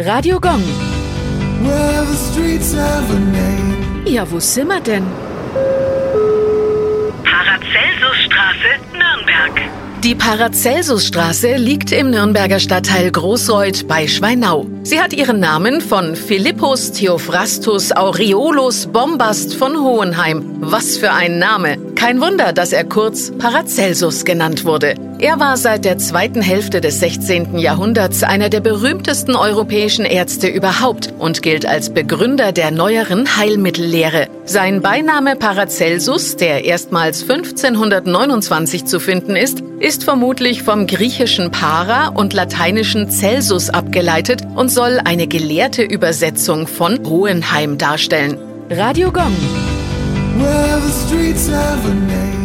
Radio Gong. Well, the streets have a name. Ja, wo sind wir denn? Paracelsusstraße, Nürnberg. Die Paracelsusstraße liegt im Nürnberger Stadtteil Großreuth bei Schweinau. Sie hat ihren Namen von Philippus Theophrastus Aureolus Bombast von Hohenheim. Was für ein Name! Kein Wunder, dass er kurz Paracelsus genannt wurde. Er war seit der zweiten Hälfte des 16. Jahrhunderts einer der berühmtesten europäischen Ärzte überhaupt und gilt als Begründer der neueren Heilmittellehre. Sein Beiname Paracelsus, der erstmals 1529 zu finden ist, ist vermutlich vom griechischen Para und lateinischen Celsus abgeleitet und soll eine gelehrte Übersetzung von Hohenheim darstellen. Radio Gong. Well, the streets have a name.